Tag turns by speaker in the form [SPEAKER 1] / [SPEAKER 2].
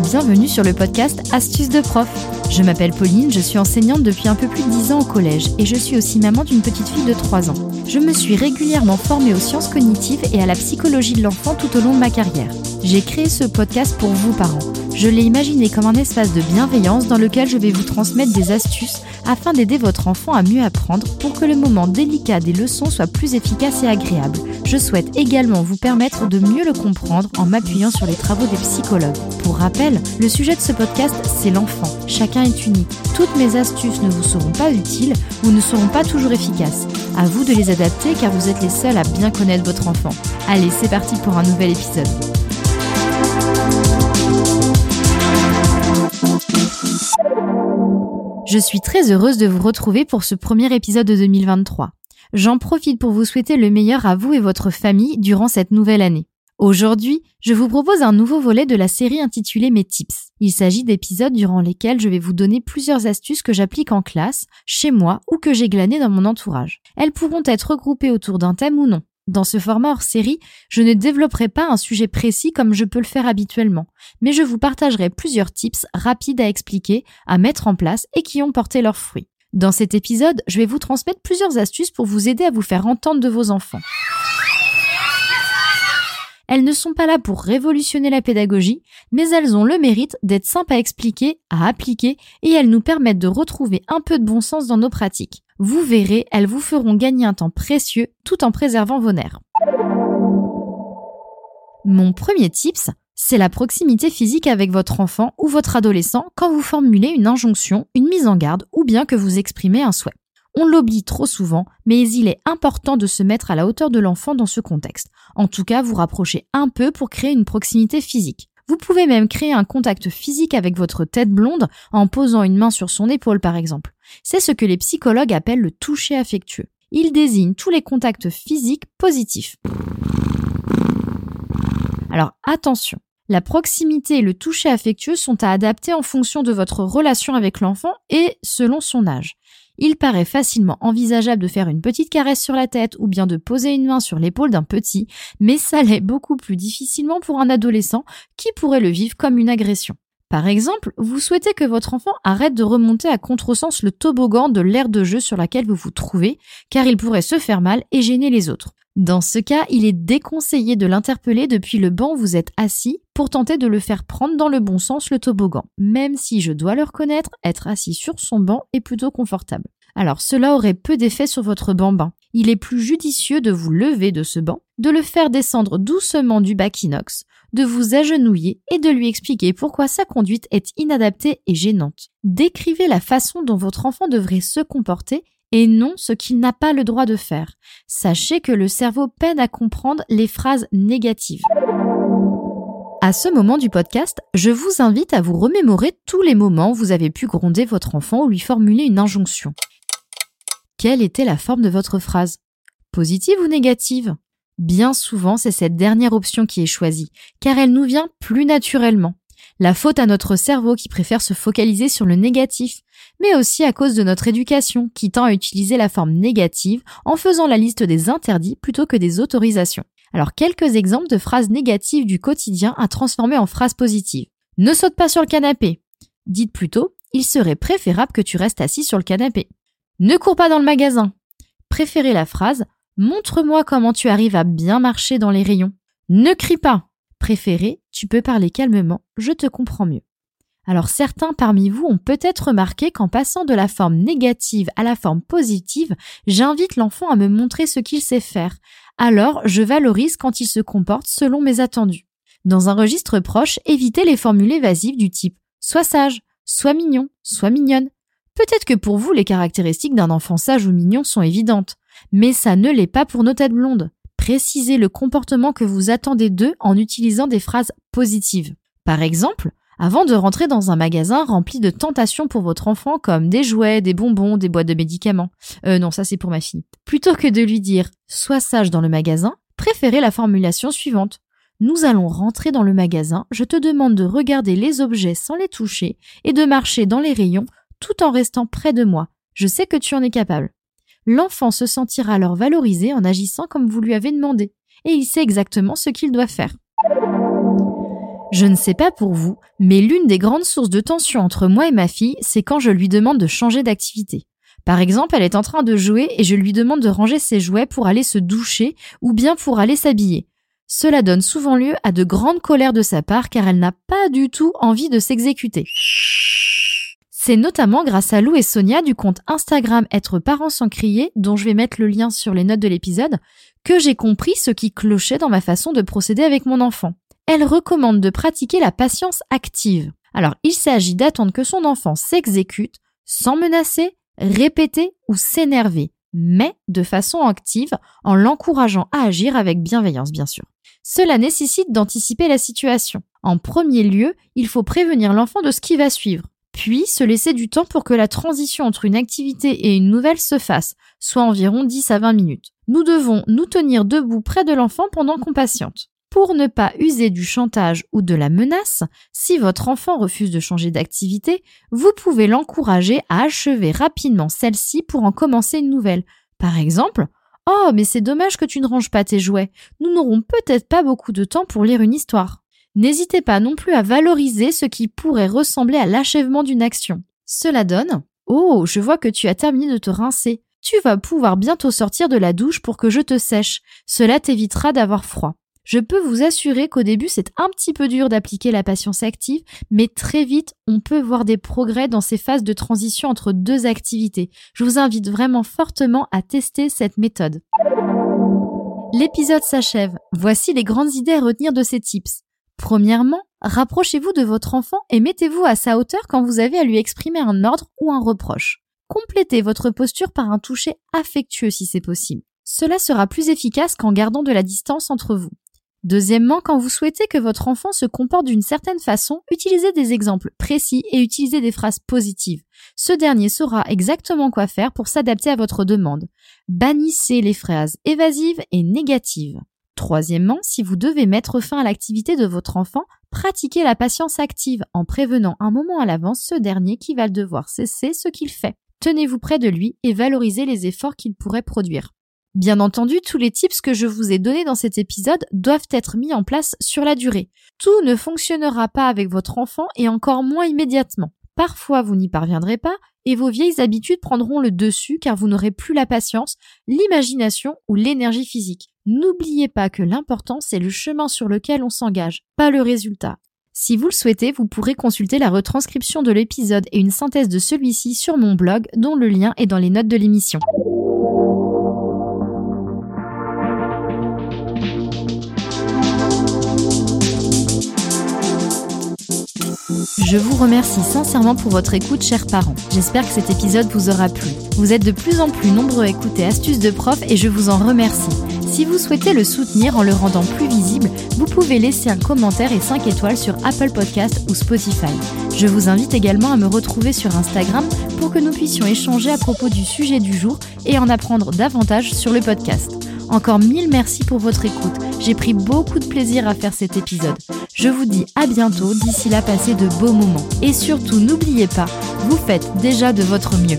[SPEAKER 1] bienvenue sur le podcast Astuces de prof. Je m'appelle Pauline, je suis enseignante depuis un peu plus de 10 ans au collège et je suis aussi maman d'une petite fille de 3 ans. Je me suis régulièrement formée aux sciences cognitives et à la psychologie de l'enfant tout au long de ma carrière. J'ai créé ce podcast pour vous parents. Je l'ai imaginé comme un espace de bienveillance dans lequel je vais vous transmettre des astuces afin d'aider votre enfant à mieux apprendre pour que le moment délicat des leçons soit plus efficace et agréable. Je souhaite également vous permettre de mieux le comprendre en m'appuyant sur les travaux des psychologues. Pour rappel, le sujet de ce podcast, c'est l'enfant. Chacun est unique. Toutes mes astuces ne vous seront pas utiles ou ne seront pas toujours efficaces. À vous de les adapter car vous êtes les seuls à bien connaître votre enfant. Allez, c'est parti pour un nouvel épisode. Je suis très heureuse de vous retrouver pour ce premier épisode de 2023. J'en profite pour vous souhaiter le meilleur à vous et votre famille durant cette nouvelle année. Aujourd'hui, je vous propose un nouveau volet de la série intitulée Mes tips. Il s'agit d'épisodes durant lesquels je vais vous donner plusieurs astuces que j'applique en classe, chez moi ou que j'ai glanées dans mon entourage. Elles pourront être regroupées autour d'un thème ou non. Dans ce format hors série, je ne développerai pas un sujet précis comme je peux le faire habituellement, mais je vous partagerai plusieurs tips rapides à expliquer, à mettre en place et qui ont porté leurs fruits. Dans cet épisode, je vais vous transmettre plusieurs astuces pour vous aider à vous faire entendre de vos enfants. Elles ne sont pas là pour révolutionner la pédagogie, mais elles ont le mérite d'être simples à expliquer, à appliquer, et elles nous permettent de retrouver un peu de bon sens dans nos pratiques. Vous verrez, elles vous feront gagner un temps précieux tout en préservant vos nerfs. Mon premier tips, c'est la proximité physique avec votre enfant ou votre adolescent quand vous formulez une injonction, une mise en garde ou bien que vous exprimez un souhait. On l'oublie trop souvent, mais il est important de se mettre à la hauteur de l'enfant dans ce contexte. En tout cas, vous rapprocher un peu pour créer une proximité physique. Vous pouvez même créer un contact physique avec votre tête blonde en posant une main sur son épaule par exemple. C'est ce que les psychologues appellent le toucher affectueux. Il désigne tous les contacts physiques positifs. Alors attention, la proximité et le toucher affectueux sont à adapter en fonction de votre relation avec l'enfant et selon son âge. Il paraît facilement envisageable de faire une petite caresse sur la tête ou bien de poser une main sur l'épaule d'un petit, mais ça l'est beaucoup plus difficilement pour un adolescent qui pourrait le vivre comme une agression. Par exemple, vous souhaitez que votre enfant arrête de remonter à contresens le toboggan de l'aire de jeu sur laquelle vous vous trouvez, car il pourrait se faire mal et gêner les autres. Dans ce cas, il est déconseillé de l'interpeller depuis le banc où vous êtes assis pour tenter de le faire prendre dans le bon sens le toboggan, même si je dois le reconnaître, être assis sur son banc est plutôt confortable. Alors cela aurait peu d'effet sur votre bambin. Il est plus judicieux de vous lever de ce banc, de le faire descendre doucement du bac inox, de vous agenouiller et de lui expliquer pourquoi sa conduite est inadaptée et gênante. Décrivez la façon dont votre enfant devrait se comporter et non ce qu'il n'a pas le droit de faire. Sachez que le cerveau peine à comprendre les phrases négatives. À ce moment du podcast, je vous invite à vous remémorer tous les moments où vous avez pu gronder votre enfant ou lui formuler une injonction. Quelle était la forme de votre phrase? Positive ou négative? Bien souvent, c'est cette dernière option qui est choisie, car elle nous vient plus naturellement. La faute à notre cerveau qui préfère se focaliser sur le négatif, mais aussi à cause de notre éducation qui tend à utiliser la forme négative en faisant la liste des interdits plutôt que des autorisations. Alors quelques exemples de phrases négatives du quotidien à transformer en phrases positives. Ne saute pas sur le canapé. Dites plutôt, il serait préférable que tu restes assis sur le canapé. Ne cours pas dans le magasin. Préférez la phrase Montre-moi comment tu arrives à bien marcher dans les rayons. Ne crie pas préféré, tu peux parler calmement, je te comprends mieux. Alors certains parmi vous ont peut-être remarqué qu'en passant de la forme négative à la forme positive, j'invite l'enfant à me montrer ce qu'il sait faire. Alors je valorise quand il se comporte selon mes attendus. Dans un registre proche, évitez les formules évasives du type sois sage, sois mignon, sois mignonne. Peut-être que pour vous les caractéristiques d'un enfant sage ou mignon sont évidentes, mais ça ne l'est pas pour nos têtes blondes. Précisez le comportement que vous attendez d'eux en utilisant des phrases positives. Par exemple, avant de rentrer dans un magasin rempli de tentations pour votre enfant comme des jouets, des bonbons, des boîtes de médicaments. Euh non, ça c'est pour ma fille. Plutôt que de lui dire sois sage dans le magasin, préférez la formulation suivante. Nous allons rentrer dans le magasin, je te demande de regarder les objets sans les toucher et de marcher dans les rayons tout en restant près de moi. Je sais que tu en es capable l'enfant se sentira alors valorisé en agissant comme vous lui avez demandé, et il sait exactement ce qu'il doit faire. Je ne sais pas pour vous, mais l'une des grandes sources de tension entre moi et ma fille, c'est quand je lui demande de changer d'activité. Par exemple, elle est en train de jouer et je lui demande de ranger ses jouets pour aller se doucher ou bien pour aller s'habiller. Cela donne souvent lieu à de grandes colères de sa part car elle n'a pas du tout envie de s'exécuter. C'est notamment grâce à Lou et Sonia du compte Instagram Être parents sans crier, dont je vais mettre le lien sur les notes de l'épisode, que j'ai compris ce qui clochait dans ma façon de procéder avec mon enfant. Elle recommande de pratiquer la patience active. Alors, il s'agit d'attendre que son enfant s'exécute sans menacer, répéter ou s'énerver, mais de façon active en l'encourageant à agir avec bienveillance, bien sûr. Cela nécessite d'anticiper la situation. En premier lieu, il faut prévenir l'enfant de ce qui va suivre, puis se laisser du temps pour que la transition entre une activité et une nouvelle se fasse, soit environ 10 à 20 minutes. Nous devons nous tenir debout près de l'enfant pendant qu'on patiente. Pour ne pas user du chantage ou de la menace, si votre enfant refuse de changer d'activité, vous pouvez l'encourager à achever rapidement celle-ci pour en commencer une nouvelle. Par exemple, Oh, mais c'est dommage que tu ne ranges pas tes jouets. Nous n'aurons peut-être pas beaucoup de temps pour lire une histoire. N'hésitez pas non plus à valoriser ce qui pourrait ressembler à l'achèvement d'une action. Cela donne Oh, je vois que tu as terminé de te rincer. Tu vas pouvoir bientôt sortir de la douche pour que je te sèche. Cela t'évitera d'avoir froid. Je peux vous assurer qu'au début, c'est un petit peu dur d'appliquer la patience active, mais très vite, on peut voir des progrès dans ces phases de transition entre deux activités. Je vous invite vraiment fortement à tester cette méthode. L'épisode s'achève. Voici les grandes idées à retenir de ces tips. Premièrement, rapprochez-vous de votre enfant et mettez-vous à sa hauteur quand vous avez à lui exprimer un ordre ou un reproche. Complétez votre posture par un toucher affectueux si c'est possible. Cela sera plus efficace qu'en gardant de la distance entre vous. Deuxièmement, quand vous souhaitez que votre enfant se comporte d'une certaine façon, utilisez des exemples précis et utilisez des phrases positives. Ce dernier saura exactement quoi faire pour s'adapter à votre demande. Bannissez les phrases évasives et négatives. Troisièmement, si vous devez mettre fin à l'activité de votre enfant, pratiquez la patience active en prévenant un moment à l'avance ce dernier qui va devoir cesser ce qu'il fait. Tenez-vous près de lui et valorisez les efforts qu'il pourrait produire. Bien entendu, tous les tips que je vous ai donnés dans cet épisode doivent être mis en place sur la durée. Tout ne fonctionnera pas avec votre enfant et encore moins immédiatement. Parfois, vous n'y parviendrez pas et vos vieilles habitudes prendront le dessus car vous n'aurez plus la patience, l'imagination ou l'énergie physique. N'oubliez pas que l'important c'est le chemin sur lequel on s'engage, pas le résultat. Si vous le souhaitez, vous pourrez consulter la retranscription de l'épisode et une synthèse de celui-ci sur mon blog dont le lien est dans les notes de l'émission. Je vous remercie sincèrement pour votre écoute, chers parents. J'espère que cet épisode vous aura plu. Vous êtes de plus en plus nombreux à écouter Astuces de prof et je vous en remercie. Si vous souhaitez le soutenir en le rendant plus visible, vous pouvez laisser un commentaire et 5 étoiles sur Apple Podcast ou Spotify. Je vous invite également à me retrouver sur Instagram pour que nous puissions échanger à propos du sujet du jour et en apprendre davantage sur le podcast. Encore mille merci pour votre écoute. J'ai pris beaucoup de plaisir à faire cet épisode. Je vous dis à bientôt, d'ici là passez de beaux moments. Et surtout n'oubliez pas, vous faites déjà de votre mieux.